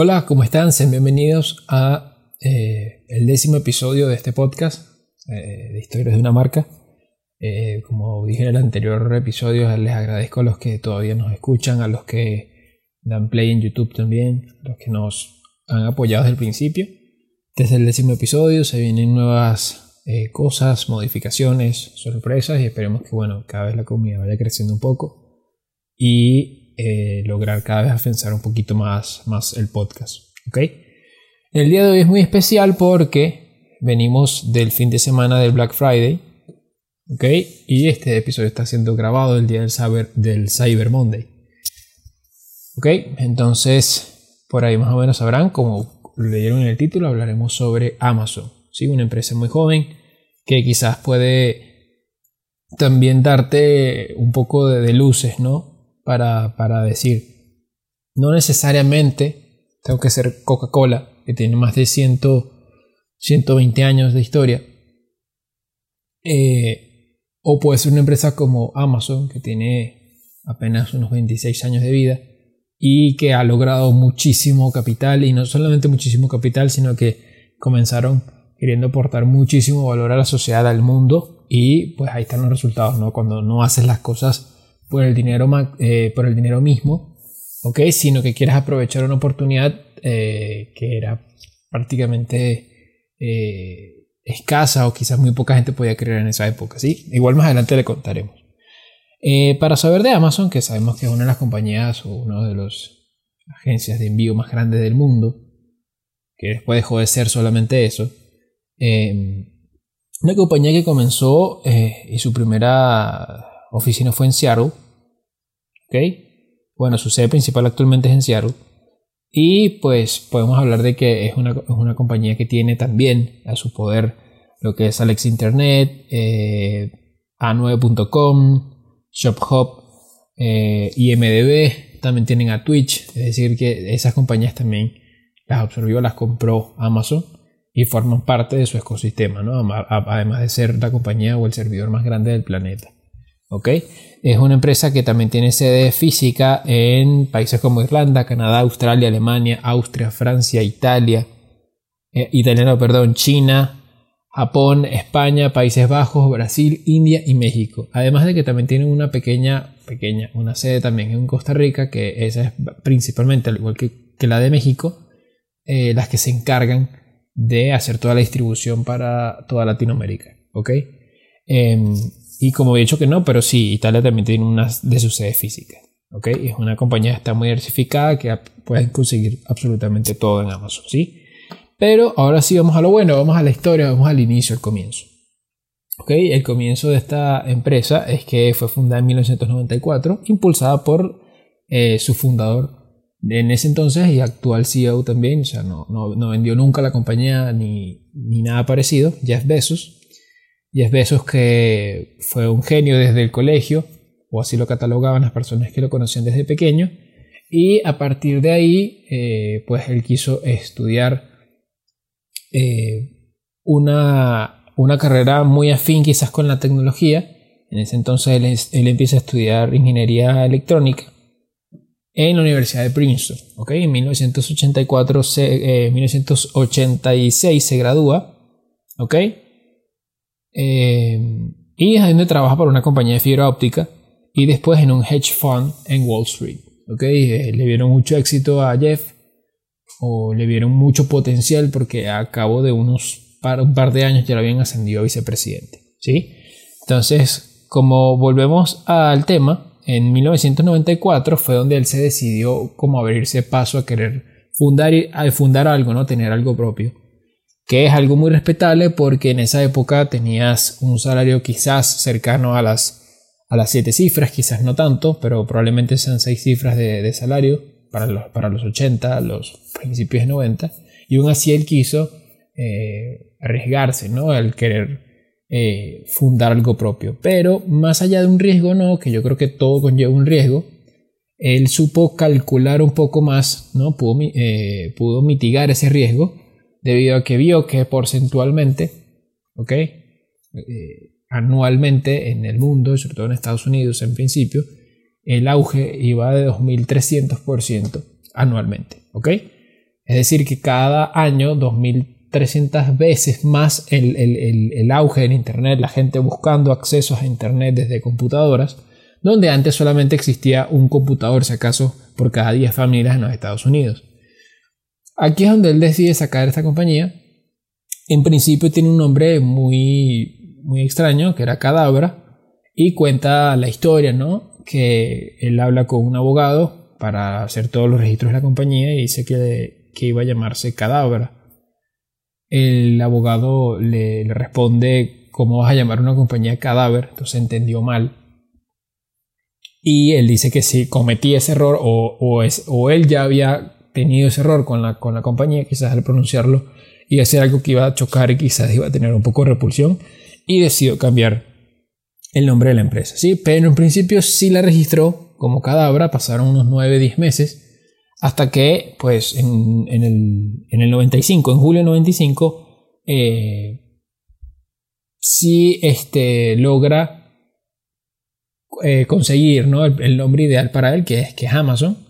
Hola, ¿cómo están? Sean bienvenidos a eh, el décimo episodio de este podcast eh, de historias de una marca. Eh, como dije en el anterior episodio, les agradezco a los que todavía nos escuchan, a los que dan play en YouTube también, a los que nos han apoyado desde el principio. Desde el décimo episodio se vienen nuevas cosas, modificaciones, sorpresas y esperemos que bueno, cada vez la comunidad vaya creciendo un poco y eh, lograr cada vez afianzar un poquito más, más el podcast. ¿ok? El día de hoy es muy especial porque venimos del fin de semana del Black Friday. ¿ok? Y este episodio está siendo grabado el día del Cyber, del Cyber Monday. ¿ok? Entonces, por ahí más o menos sabrán, como leyeron en el título, hablaremos sobre Amazon. ¿sí? Una empresa muy joven que quizás puede también darte un poco de, de luces, ¿no? Para, decir, no necesariamente tengo que ser Coca-Cola, que tiene más de 100, 120 años de historia, eh, o puede ser una empresa como Amazon, que tiene apenas unos 26 años de vida y que ha logrado muchísimo capital, y no solamente muchísimo capital, sino que comenzaron queriendo aportar muchísimo valor a la sociedad, al mundo, y pues ahí están los resultados, ¿no? Cuando no haces las cosas por el dinero, eh, por el dinero mismo, ¿ok? Sino que quieras aprovechar una oportunidad eh, que era prácticamente eh, escasa o quizás muy poca gente podía creer en esa época, ¿sí? Igual más adelante le contaremos. para saber de Amazon, que sabemos que es una de las compañías o una de las agencias de envío más grandes del mundo, que después dejó de ser solamente eso, una compañía que comenzó y su primera oficina fue en Seattle. Bueno, su sede principal actualmente es en Seattle. Y pues podemos hablar de que es una, compañía que tiene también a su poder lo que es Alex Internet, eh, A9.com, ShopHop, eh, IMDB, también tienen a Twitch, es decir, que esas compañías también las absorbió, las compró Amazon y forman parte de su ecosistema, ¿no? además de ser la compañía o el servidor más grande del planeta. ¿Ok? Es una empresa que también tiene sede física en países como Irlanda, Canadá, Australia, Alemania, Austria, Francia, Italia, eh, italiano, perdón, China, Japón, España, Países Bajos, Brasil, India y México. Además de que también tiene una pequeña, pequeña, una sede también en Costa Rica, que esa es principalmente, al igual que, la de México, eh, las que se encargan de hacer toda la distribución para toda Latinoamérica. Em, y como he dicho que no, pero sí, Italia también tiene una de sus sedes físicas. ¿ok? Es una compañía que está muy diversificada que pueden conseguir absolutamente todo en Amazon, ¿sí? Pero ahora sí vamos a lo bueno, vamos a la historia, vamos al inicio, al comienzo. ¿ok? El comienzo de esta empresa es que fue fundada en 1994, impulsada por eh, su fundador en ese entonces y actual CEO también, o sea, no, no, no vendió nunca la compañía ni, ni nada parecido, Jeff Bezos. Jeff Bezos que fue un genio desde el colegio, o así lo catalogaban las personas que lo conocían desde pequeño, y a partir de ahí, eh, pues él quiso estudiar eh, una, una, carrera muy afín quizás con la tecnología. En ese entonces él, empieza a estudiar ingeniería electrónica en la Universidad de Princeton. ¿okay? En 1984 1986 eh, se gradúa. ¿okay? Eh, y es donde trabaja para una compañía de fibra óptica y después en un hedge fund en Wall Street. ¿okay? Eh, le vieron mucho éxito a Jeff o le vieron mucho potencial porque a cabo de unos par, un par de años ya lo habían ascendido a vicepresidente. ¿sí? Entonces, como volvemos al tema, en 1994 fue donde él se decidió como abrirse paso a querer fundar, fundar algo, ¿no? tener algo propio que es algo muy respetable porque en esa época tenías un salario quizás cercano a las, a las siete cifras, quizás no tanto, pero probablemente sean seis cifras de, salario para los, para los 80, los principios de 90, y aún así él quiso eh, arriesgarse, ¿no? Al querer eh, fundar algo propio. Pero más allá de un riesgo, no, que yo creo que todo conlleva un riesgo, él supo calcular un poco más, ¿no? Pudo, eh, pudo mitigar ese riesgo debido a que vio que porcentualmente, ¿ok? Eh, anualmente en el mundo, sobre todo en Estados Unidos en principio, el auge iba de 2.300% anualmente, ¿ok? Es decir, que cada año 2.300 veces más el, el, auge en Internet, la gente buscando accesos a Internet desde computadoras, donde antes solamente existía un computador, si acaso, por cada 10 familias en los Estados Unidos. Aquí es donde él decide sacar esta compañía. En principio tiene un nombre muy, muy extraño, que era Cadabra, y cuenta la historia, ¿no? Que él habla con un abogado para hacer todos los registros de la compañía y dice que que iba a llamarse Cadabra. El abogado le, responde, ¿cómo vas a llamar una compañía cadáver? Entonces entendió mal. Y él dice que si cometía ese error o, o, es, o él ya había tenido ese error con la, con la compañía, quizás al pronunciarlo iba a algo que iba a chocar y quizás iba a tener un poco de repulsión y decidió cambiar el nombre de la empresa. ¿sí? Pero en principio sí la registró como Cadabra, pasaron unos 9-10 meses hasta que, pues, en, el, en el 95, en julio del 95, eh, sí este, logra eh, conseguir ¿no? el, nombre ideal para él, que es, que es Amazon.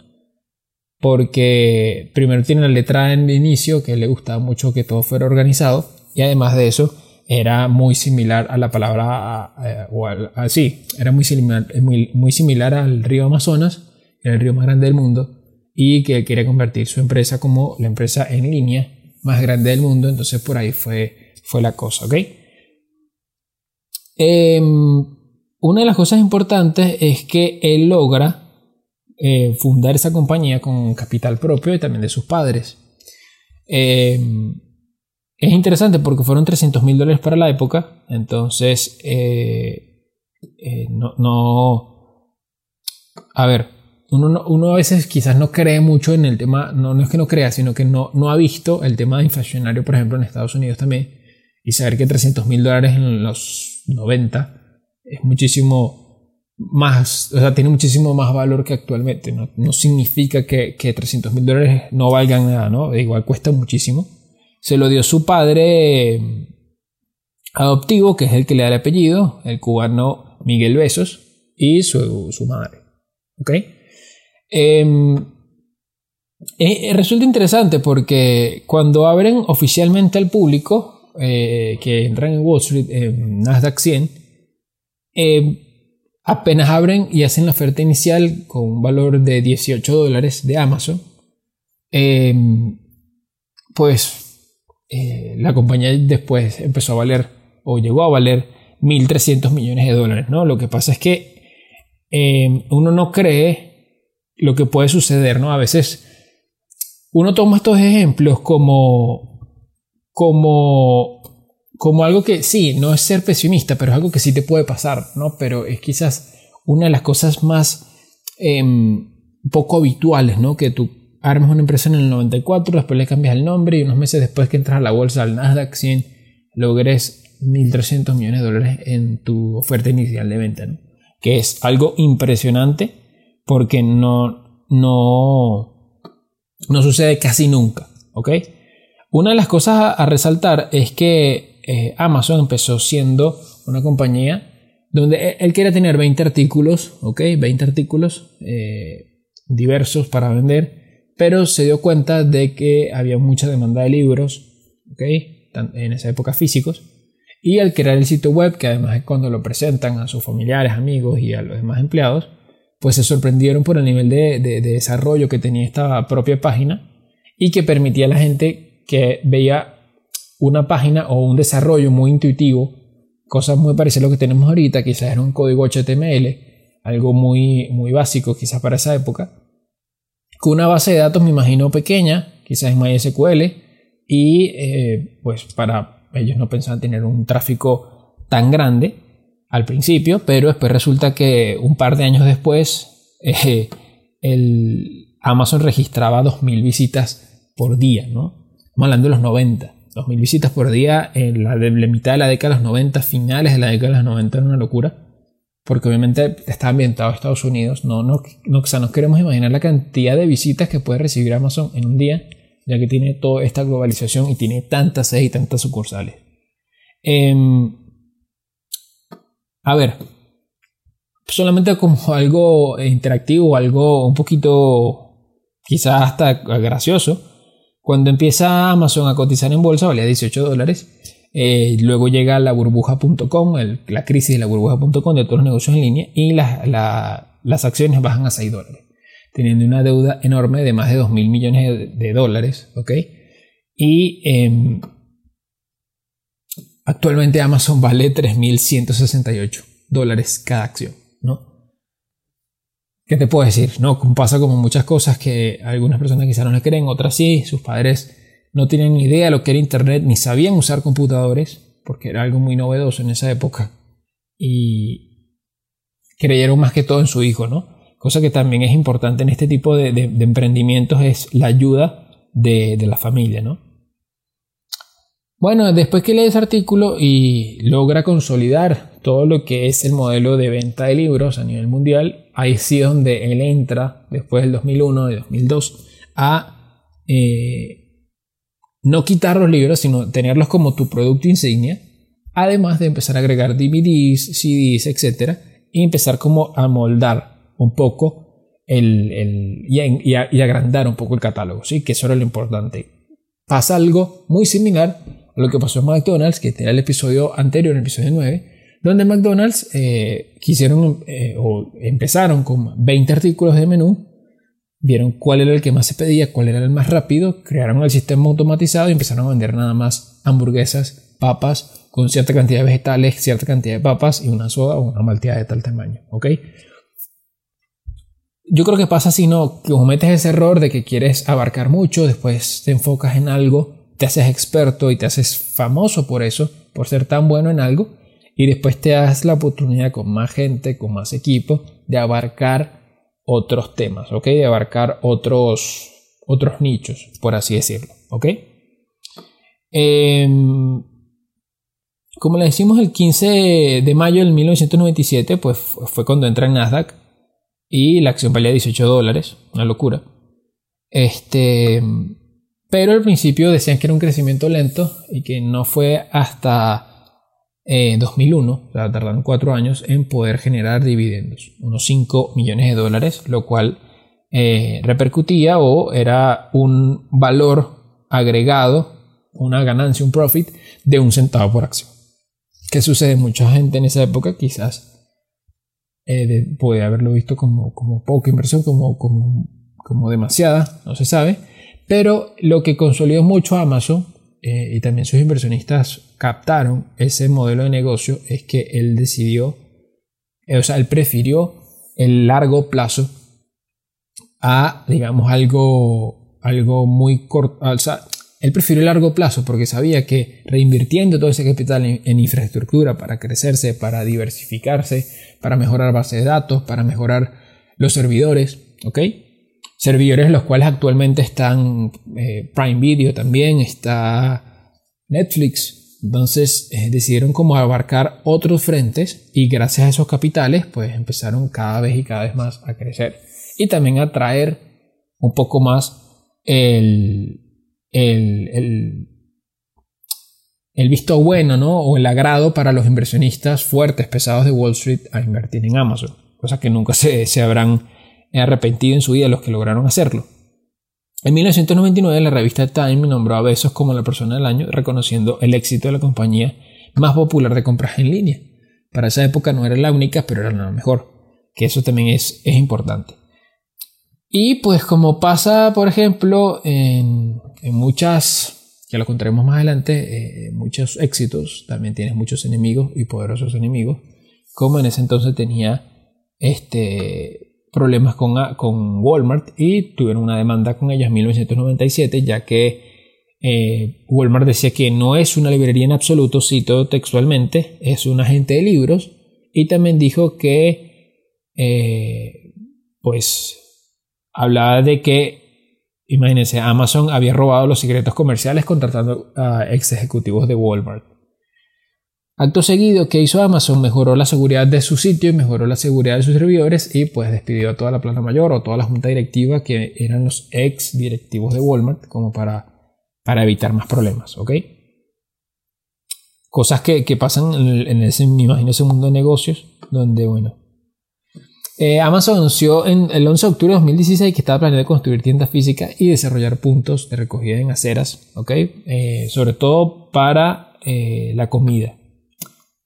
Porque primero tiene la letra en el inicio, que le gustaba mucho que todo fuera organizado. Y además de eso, era muy similar a la palabra, o así, era muy similar, muy, muy similar al río Amazonas, el río más grande del mundo y que quería convertir su empresa como la empresa en línea más grande del mundo. Entonces por ahí fue, fue la cosa, ¿ok? Em, una de las cosas importantes es que él logra eh, fundar esa compañía con capital propio y también de sus padres. Em, es interesante porque fueron 300 mil dólares para la época, entonces eh, eh, no, no... A ver, uno, a veces quizás no cree mucho en el tema, no, no es que no crea, sino que no, no ha visto el tema de inflacionario, por ejemplo, en Estados Unidos también, y saber que 300 mil dólares en los 90 es muchísimo más, o sea, tiene muchísimo más valor que actualmente. No, no significa que, que 300 mil dólares no valgan nada, ¿no? Igual cuesta muchísimo. Se lo dio su padre eh, adoptivo, que es el que le da el apellido, el cubano Miguel Besos, y su, su madre. ¿Ok? Em, eh, resulta interesante porque cuando abren oficialmente al público, eh, que entran en Wall Street, en Nasdaq 100, em, apenas abren y hacen la oferta inicial con un valor de 18 dólares de Amazon, em, pues eh, la compañía después empezó a valer o llegó a valer 1.300 millones de dólares. ¿no? Lo que pasa es que uno no cree lo que puede suceder, ¿no? A veces uno toma estos ejemplos como, como, como algo que sí, no es ser pesimista, pero es algo que sí te puede pasar, ¿no? Pero es quizás una de las cosas más em, poco habituales, ¿no? Que tú armes una empresa en el 94, después le cambias el nombre y unos meses después que entras a la bolsa, al Nasdaq 100, logres 1.300 millones de dólares en tu oferta inicial de venta, ¿no? Que es algo impresionante porque no, no, no sucede casi nunca, ¿ok? Una de las cosas a, resaltar es que eh, Amazon empezó siendo una compañía donde e, él quería tener 20 artículos, ¿ok? 20 artículos eh, diversos para vender, pero se dio cuenta de que había mucha demanda de libros, ¿ok? En esa época físicos. Y al crear el sitio web, que además es cuando lo presentan a sus familiares, amigos y a los demás empleados, pues se sorprendieron por el nivel de, desarrollo que tenía esta propia página y que permitía a la gente que veía una página o un desarrollo muy intuitivo, cosas muy parecidas a lo que tenemos ahorita, quizás era un código HTML, algo muy, muy básico quizás para esa época, con una base de datos me imagino pequeña, quizás en MySQL, y eh, pues para ellos no pensaban tener un tráfico tan grande, al principio, pero después resulta que un par de años después eh, el Amazon registraba 2.000 visitas por día, ¿no? Estamos hablando de los 90. 2.000 visitas por día en la, mitad de la década de los 90, finales de la década de los 90 era una locura. Porque obviamente está ambientado en Estados Unidos. No, no, no, o sea, no queremos imaginar la cantidad de visitas que puede recibir Amazon en un día, ya que tiene toda esta globalización y tiene tantas sedes y tantas sucursales. Eh, a ver, solamente como algo interactivo, algo un poquito quizás hasta gracioso. Cuando empieza Amazon a cotizar en bolsa valía 18 dólares. Eh, luego llega la burbuja.com, la crisis de la burbuja.com de todos los negocios en línea y las acciones bajan a 6 dólares, teniendo una deuda enorme de más de 2 mil millones de, dólares. ¿ok? Y em, actualmente Amazon vale 3.168 dólares cada acción. ¿no? ¿Qué te puedo decir? No, pasa como muchas cosas que algunas personas quizás no le creen, otras sí, sus padres no tienen ni idea de lo que era Internet, ni sabían usar computadores, porque era algo muy novedoso en esa época, y creyeron más que todo en su hijo, ¿no? Cosa que también es importante en este tipo de, emprendimientos es la ayuda de, de la familia, ¿no? Bueno, después que lee ese artículo y logra consolidar todo lo que es el modelo de venta de libros a nivel mundial, ahí sí es donde él entra, después del 2001 y 2002, a eh, no quitar los libros, sino tenerlos como tu producto insignia, además de empezar a agregar DVDs, CDs, etc. Y empezar como a moldar un poco el, y, agrandar un poco el catálogo, ¿sí? que eso era lo importante. Pasa algo muy similar lo que pasó en McDonald's, que era el episodio anterior, el episodio 9, donde McDonald's eh, quisieron eh, o empezaron con 20 artículos de menú, vieron cuál era el que más se pedía, cuál era el más rápido, crearon el sistema automatizado y empezaron a vender nada más hamburguesas, papas, con cierta cantidad de vegetales, cierta cantidad de papas y una soda o una malteada de tal tamaño, ¿ok? Yo creo que pasa si no, que cometes ese error de que quieres abarcar mucho, después te enfocas en algo te haces experto y te haces famoso por eso, por ser tan bueno en algo, y después te das la oportunidad con más gente, con más equipo, de abarcar otros temas, ¿ok? De abarcar otros, otros nichos, por así decirlo, ¿ok? Em, como le decimos el 15 de mayo del 1997, pues fue cuando entra en Nasdaq y la acción valía 18 dólares, una locura. Este, pero al principio decían que era un crecimiento lento y que no fue hasta 2001, eh, o sea, tardaron cuatro años en poder generar dividendos, unos 5 millones de dólares, lo cual eh, repercutía o era un valor agregado, una ganancia, un profit de un centavo por acción. ¿Qué sucede? Mucha gente en esa época quizás eh, puede haberlo visto como, como poca inversión, como, como, como demasiada, no se sabe pero lo que consolidó mucho Amazon eh, y también sus inversionistas captaron ese modelo de negocio es que él decidió, eh, o sea, él prefirió el largo plazo a, digamos, algo, algo muy corto, o sea, él prefirió el largo plazo porque sabía que reinvirtiendo todo ese capital en, en, infraestructura para crecerse, para diversificarse, para mejorar base de datos, para mejorar los servidores, ¿ok? Servidores los cuales actualmente están eh, Prime Video también, está Netflix. Entonces eh, decidieron como abarcar otros frentes y gracias a esos capitales pues empezaron cada vez y cada vez más a crecer. Y también a traer un poco más el, el, el, el visto bueno ¿no? o el agrado para los inversionistas fuertes, pesados de Wall Street a invertir en Amazon. Cosa que nunca se, se habrán arrepentido en su vida los que lograron hacerlo. En 1999 la revista Time nombró a Bezos como la persona del año, reconociendo el éxito de la compañía más popular de compras en línea. Para esa época no era la única, pero era la mejor, que eso también es, es importante. Y pues como pasa, por ejemplo, en, muchas, ya lo contaremos más adelante, eh, muchos éxitos, también tienes muchos enemigos y poderosos enemigos, como en ese entonces tenía este problemas con, con Walmart y tuvieron una demanda con ellos en 1997 ya que eh, Walmart decía que no es una librería en absoluto, cito textualmente, es un agente de libros y también dijo que eh, pues hablaba de que imagínense Amazon había robado los secretos comerciales contratando a ex ejecutivos de Walmart Acto seguido, ¿qué hizo Amazon? Mejoró la seguridad de su sitio y mejoró la seguridad de sus servidores y pues despidió a toda la plana mayor o toda la junta directiva que eran los ex directivos de Walmart como para, para evitar más problemas, ¿ok? Cosas que, pasan en, ese, me imagino, ese mundo de negocios donde, bueno, Eh, Amazon anunció en el 11 de octubre de 2016 que estaba planeando construir tiendas físicas y desarrollar puntos de recogida en aceras, ¿ok? Eh, sobre todo para eh, la comida.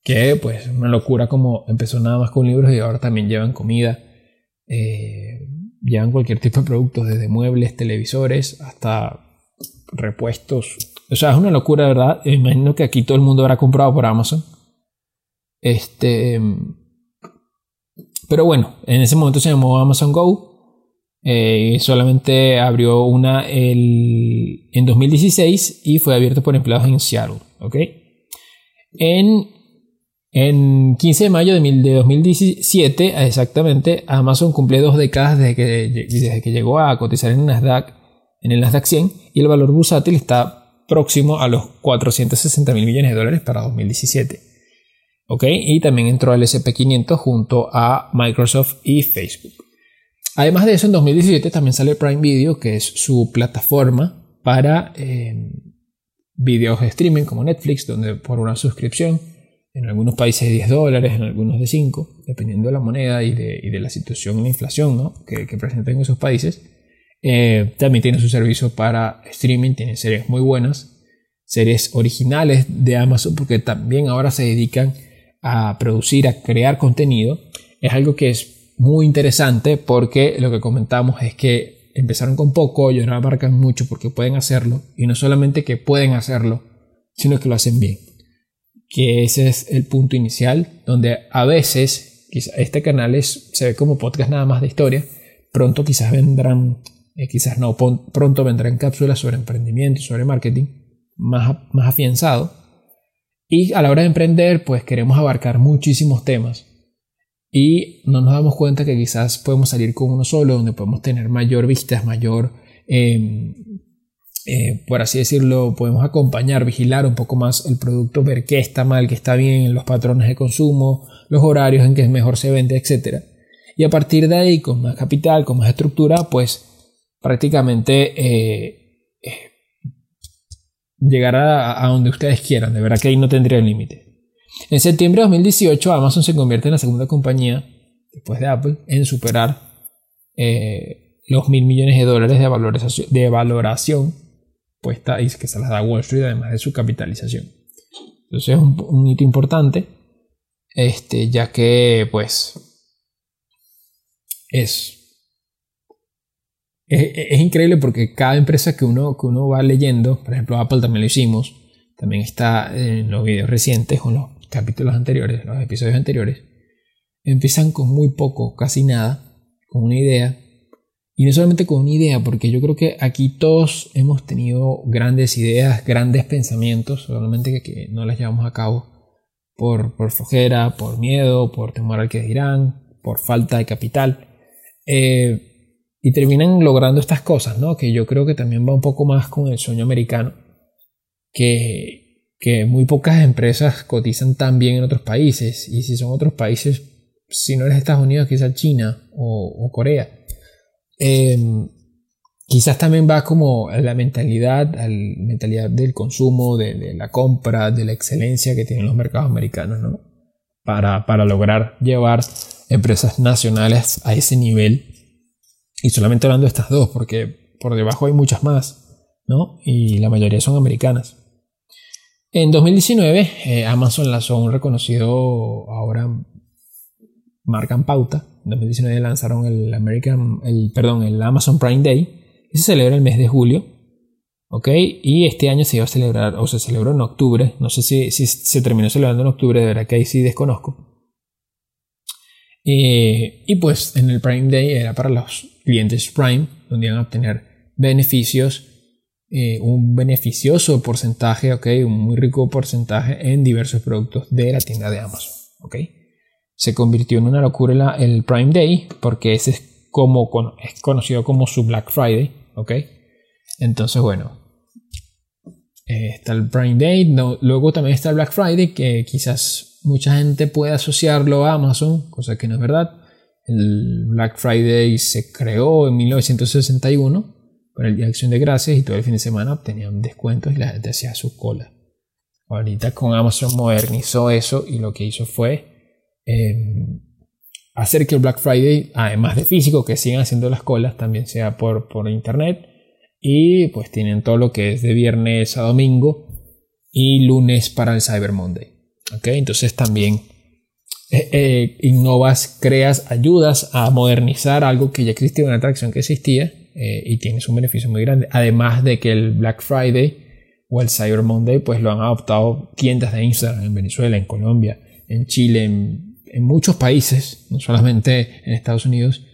Que pues una locura como empezó nada más con libros y ahora también llevan comida. llevan cualquier tipo de productos, desde muebles, televisores, hasta repuestos. O sea, es una locura, ¿verdad? Imagino que aquí todo el mundo habrá comprado por Amazon. Este pero bueno, en ese momento se llamó Amazon Go. Eh, solamente abrió una el, en 2016 y fue abierto por empleados en Seattle. En, en 15 de mayo de, 2017, exactamente, Amazon cumplió dos décadas desde que, desde que llegó a cotizar en, Nasdaq, en el Nasdaq 100 y el valor bursátil está próximo a los 460 mil millones de dólares para 2017. Y también entró al SP500 junto a Microsoft y Facebook. Además de eso, en 2017 también sale Prime Video, que es su plataforma para eh, videos de streaming como Netflix, donde por una suscripción, en algunos países de 10 dólares, en algunos de 5, dependiendo de la moneda y de, la situación de la inflación que, que presentan esos países, eh, también tiene su servicio para streaming, tiene series muy buenas, series originales de Amazon, porque también ahora se dedican a producir, a crear contenido, es algo que es muy interesante porque lo que comentamos es que empezaron con poco y ahora abarcan mucho porque pueden hacerlo y no solamente que pueden hacerlo, sino que lo hacen bien. Que ese es el punto inicial donde a veces este canal es, se ve como podcast nada más de historia, pronto quizás vendrán, eh, quizás no, pronto vendrán cápsulas sobre emprendimiento, sobre marketing más, más afianzado y a la hora de emprender, pues queremos abarcar muchísimos temas. Y no nos damos cuenta que quizás podemos salir con uno solo, donde podemos tener mayor vistas, mayor, em, eh, por así decirlo, podemos acompañar, vigilar un poco más el producto, ver qué está mal, qué está bien, los patrones de consumo, los horarios en que mejor se vende, etc. Y a partir de ahí, con más capital, con más estructura, pues prácticamente eh, llegar a, donde ustedes quieran. De verdad que ahí no tendría límite. En septiembre de 2018, Amazon se convierte en la segunda compañía, después de Apple, en superar eh, los mil millones de dólares de valoración, de valoración puesta y que se las da Wall Street, además de su capitalización. Entonces es un, un hito importante, este, ya que pues es es, increíble porque cada empresa que uno, que uno va leyendo, por ejemplo Apple también lo hicimos, también está en los videos recientes o en los capítulos anteriores, los episodios anteriores, empiezan con muy poco, casi nada, con una idea. Y no solamente con una idea, porque yo creo que aquí todos hemos tenido grandes ideas, grandes pensamientos, solamente que, no las llevamos a cabo por, por flojera, por miedo, por temor al que dirán, por falta de capital. Eh, y terminan logrando estas cosas, ¿no? Que yo creo que también va un poco más con el sueño americano, que, que muy pocas empresas cotizan tan bien en otros países, y si son otros países, si no eres Estados Unidos, quizás China o, Corea. Em, quizás también va como la mentalidad, la mentalidad del consumo, de, la compra, de la excelencia que tienen los mercados americanos, ¿no? Para, para lograr llevar empresas nacionales a ese nivel y solamente hablando de estas dos, porque por debajo hay muchas más, ¿no? Y la mayoría son americanas. En 2019, eh, Amazon lanzó un reconocido, ahora marcan pauta. En 2019 lanzaron el Amazon Prime Day, y se celebra el mes de julio. ¿Ok? Y este año se iba a celebrar, o se celebró en octubre. No sé si, si se terminó celebrando en octubre, de verdad que ahí sí desconozco. Eh, y pues en el Prime Day era para los clientes Prime, donde iban a obtener beneficios, eh, un beneficioso porcentaje, ok, un muy rico porcentaje en diversos productos de la tienda de Amazon, ok. Se convirtió en una locura el Prime Day, porque ese es, como, es conocido como su Black Friday, ok. Entonces, bueno, eh, está el Prime Day, luego también está el Black Friday, que quizás mucha gente puede asociarlo a Amazon, cosa que no es verdad. El Black Friday se creó en 1961 para el Día de Acción de Gracias y todo el fin de semana obtenían descuentos y la gente hacía su cola. Ahorita con Amazon modernizó eso y lo que hizo fue em, hacer que el Black Friday, además de físico, que sigan haciendo las colas, también sea por, por internet. Y pues tienen todo lo que es de viernes a domingo y lunes para el Cyber Monday. ¿ok? Entonces también eh, eh, innovas, creas, ayudas a modernizar algo que ya existía, una atracción que existía eh, y tienes un beneficio muy grande. Además de que el Black Friday o el Cyber Monday pues lo han adoptado tiendas de Instagram en Venezuela, en Colombia, en Chile, en, muchos países, no solamente en Estados Unidos,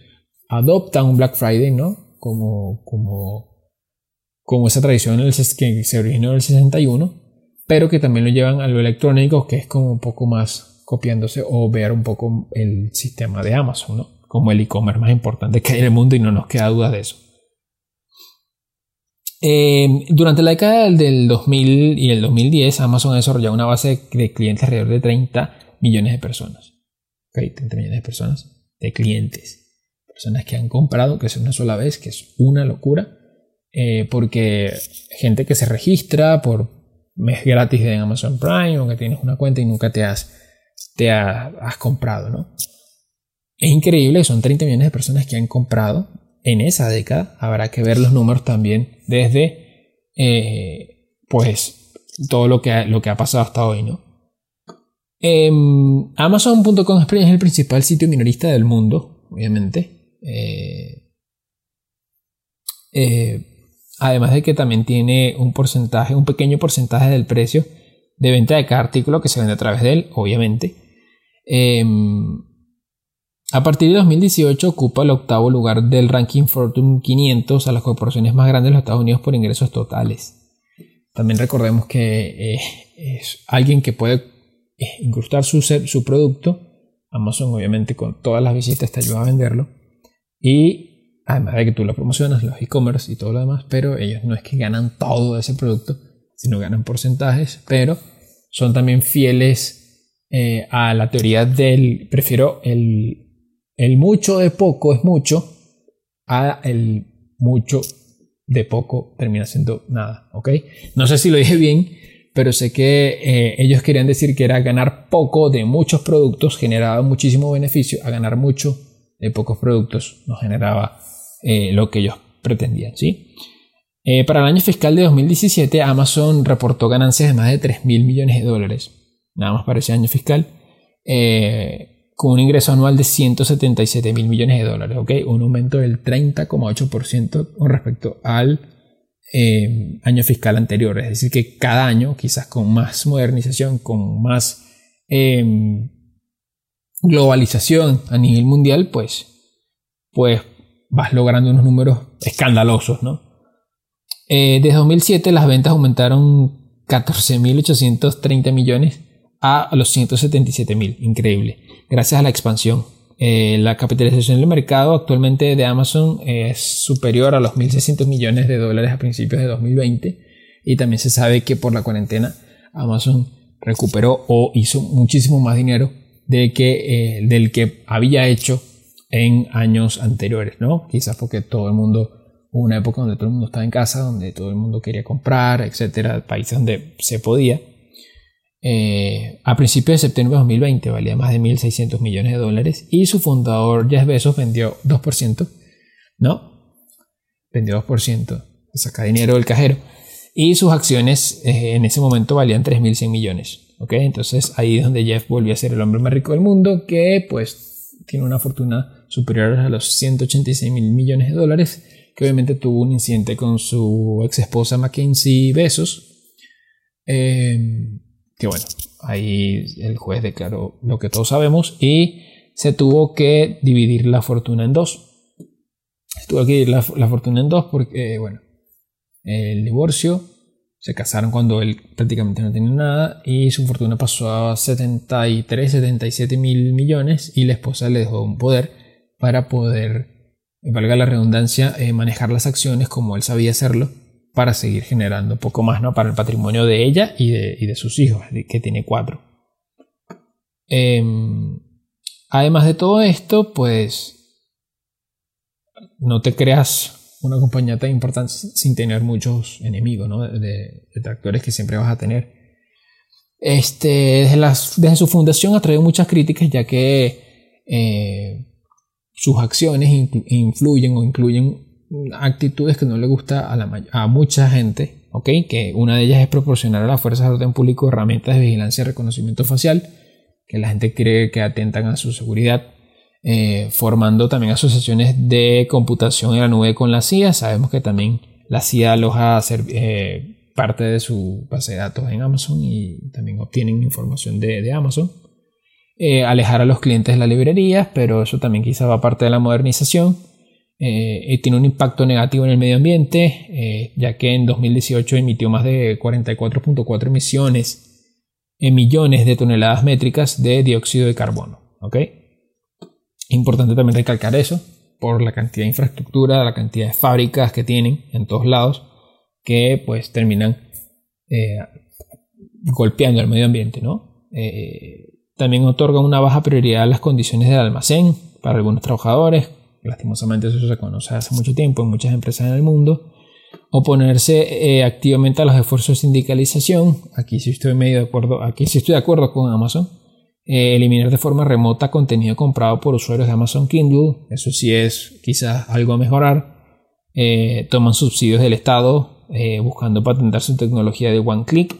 adoptan un Black Friday, ¿no? Como, como, como esa tradición que se originó en el 61, pero que también lo llevan a lo electrónico, que es como un poco más copiándose o ver un poco el sistema de Amazon, ¿no? como el e-commerce más importante que hay en el mundo y no nos queda duda de eso. Em, durante la década del 2000 y el 2010, Amazon ha desarrollado una base de clientes alrededor de 30 millones de personas. ¿Okay? 30 millones de personas de clientes. Personas que han comprado, que es una sola vez, que es una locura. Eh, porque gente que se registra por mes gratis de Amazon Prime o que tienes una cuenta y nunca te has te has comprado, ¿no? Es increíble, son 30 millones de personas que han comprado en esa década. Habrá que ver los números también desde, eh, pues, todo lo que, lo que ha pasado hasta hoy, ¿no? Em, Amazon.com es el principal sitio minorista del mundo, obviamente. Eh, eh, además de que también tiene un porcentaje, un pequeño porcentaje del precio de venta de cada artículo que se vende a través de él, obviamente. Em, a partir de 2018 ocupa el octavo lugar del ranking Fortune 500 a las corporaciones más grandes de los Estados Unidos por ingresos totales. También recordemos que eh, es alguien que puede incrustar su, su producto. Amazon obviamente con todas las visitas te ayuda a venderlo. Y además de que tú lo promocionas, los e-commerce y todo lo demás, pero ellos no es que ganan todo ese producto, sino ganan porcentajes, pero son también fieles eh, a la teoría del, prefiero el, el mucho de poco es mucho, a el mucho de poco termina siendo nada, ¿ok? No sé si lo dije bien, pero sé que eh, ellos querían decir que era ganar poco de muchos productos generaba muchísimo beneficio, a ganar mucho de pocos productos no generaba eh, lo que ellos pretendían, ¿sí? para el año fiscal de 2017, Amazon reportó ganancias de más de 3 mil millones de dólares nada más para ese año fiscal, eh, con un ingreso anual de 177 mil millones de dólares. Un aumento del 30,8% con respecto al eh, año fiscal anterior. Es decir, que cada año, quizás con más modernización, con más em, globalización a nivel mundial, pues, pues vas logrando unos números escandalosos, ¿no? Eh, desde 2007 las ventas aumentaron 14.830 millones a los 177 mil. Increíble. Gracias a la expansión. Eh, la capitalización del mercado actualmente de Amazon es superior a los 1.600 millones de dólares a principios de 2020 y también se sabe que por la cuarentena Amazon recuperó o hizo muchísimo más dinero de que, eh, del que había hecho en años anteriores, ¿no? Quizás porque todo el mundo, una época donde todo el mundo estaba en casa, donde todo el mundo quería comprar, etcétera, países donde se podía eh, a principios de septiembre de 2020 valía más de 1.600 millones de dólares y su fundador Jeff Bezos vendió 2%, ¿no? Vendió 2%, saca dinero del cajero y sus acciones eh, en ese momento valían 3.100 millones, ¿ok? Entonces ahí es donde Jeff volvió a ser el hombre más rico del mundo que pues tiene una fortuna superior a los 186 mil millones de dólares que obviamente tuvo un incidente con su ex esposa Mackenzie Bezos. Eh, que bueno, ahí el juez declaró lo que todos sabemos y se tuvo que dividir la fortuna en dos. Se tuvo que dividir la, fortuna en dos porque, bueno, el divorcio, se casaron cuando él prácticamente no tenía nada y su fortuna pasó a 73, 77 mil millones y la esposa le dejó un poder para poder, valga la redundancia, eh, manejar las acciones como él sabía hacerlo para seguir generando un poco más ¿no? para el patrimonio de ella y de, sus hijos, que tiene cuatro. Em, además de todo esto, pues no te creas una compañía tan importante sin tener muchos enemigos, ¿no? de, detractores que siempre vas a tener. Este, desde, las, desde su fundación ha traído muchas críticas ya que sus acciones influyen o incluyen actitudes que no le gusta a, la, a mucha gente, ¿ok? Que una de ellas es proporcionar a las fuerzas de orden público herramientas de vigilancia y reconocimiento facial, que la gente cree que atentan a su seguridad, eh, formando también asociaciones de computación en la nube con la CIA. Sabemos que también la CIA aloja eh, parte de su base de datos en Amazon y también obtienen información de, Amazon. Eh, alejar a los clientes de las librerías, pero eso también quizá va parte de la modernización. Tiene un impacto negativo en el medio ambiente, ya que en 2018 emitió más de 44.4 emisiones en millones de toneladas métricas de dióxido de carbono. Importante también recalcar eso por la cantidad de infraestructura, la cantidad de fábricas que tienen en todos lados que pues terminan eh, golpeando al medio ambiente. ¿no? Eh, también otorga una baja prioridad a las condiciones del almacén para algunos trabajadores. Lastimosamente eso se conoce hace mucho tiempo en muchas empresas en el mundo. Oponerse eh, activamente a los esfuerzos de sindicalización, aquí sí estoy medio de acuerdo, aquí sí estoy de acuerdo con Amazon, eh, eliminar de forma remota contenido comprado por usuarios de Amazon Kindle, eso sí es quizás algo a mejorar, eh, toman subsidios del Estado buscando patentar su tecnología de one click,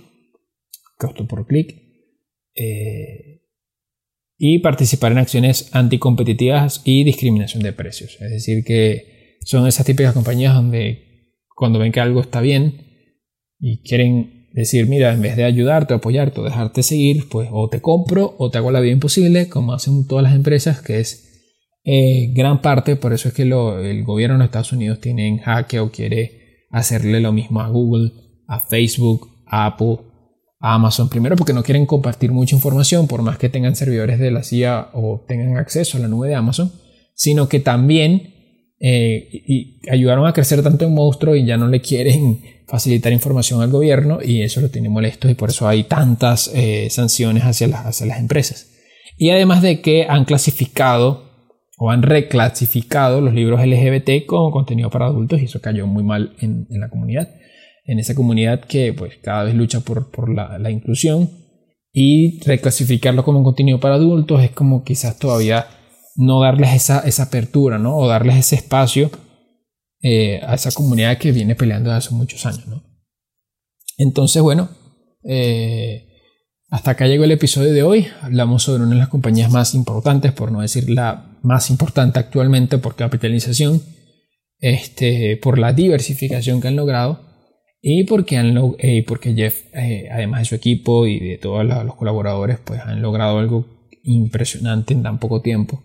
costo por clic, y participar en acciones anticompetitivas y discriminación de precios, es decir que son esas típicas compañías donde cuando ven que algo está bien y quieren decir, mira, en vez de ayudarte, apoyarte o dejarte seguir, pues o te compro o te hago la vida imposible, como hacen todas las empresas, que es eh, gran parte, por eso es que el gobierno de Estados Unidos tiene en jaque o quiere hacerle lo mismo a Google, a Facebook, a Apple, a Amazon. Primero porque no quieren compartir mucha información, por más que tengan servidores de la CIA o tengan acceso a la nube de Amazon, sino que también eh, ayudaron a crecer tanto en monstruo y ya no le quieren facilitar información al gobierno y eso lo tiene molesto y por eso hay tantas eh, sanciones hacia las, hacia las empresas. Y además de que han clasificado o han reclasificado los libros LGBT como contenido para adultos y eso cayó muy mal en, la comunidad, en esa comunidad que pues cada vez lucha por, por la, la inclusión y reclasificarlo como contenido para adultos es como quizás todavía no darles esa, esa apertura, ¿no? O darles ese espacio eh, a esa comunidad que viene peleando desde hace muchos años, ¿no? Entonces, bueno, eh, hasta acá llegó el episodio de hoy. Hablamos sobre una de las compañías más importantes, por no decir la más importante actualmente por capitalización, este, por la diversificación que han logrado y porque, han, eh, porque Jeff, además de su equipo y de todos los colaboradores, pues han logrado algo impresionante en tan poco tiempo.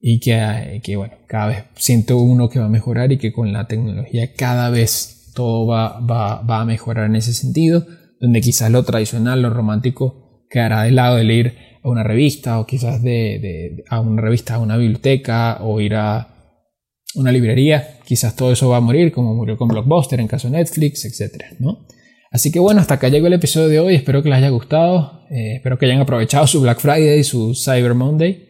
Y que, que, bueno, cada vez siento uno que va a mejorar y que con la tecnología cada vez todo va, va, va a mejorar en ese sentido, donde quizás lo tradicional, lo romántico quedará de lado de ir a una revista o quizás de, de, a una revista, a una biblioteca o ir a una librería, quizás todo eso va a morir como murió con Blockbuster en caso de Netflix, etc. ¿no? Así que bueno, hasta acá llegó el episodio de hoy, espero que les haya gustado, eh, espero que hayan aprovechado su Black Friday y su Cyber Monday.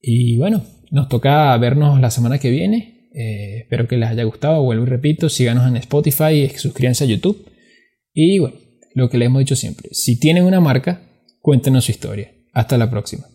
Y bueno, nos toca vernos la semana que viene. Eh, espero que les haya gustado. Vuelvo y repito, síganos en Spotify y suscríbanse a YouTube. Y bueno, lo que les hemos dicho siempre, si tienen una marca, cuéntenos su historia. Hasta la próxima.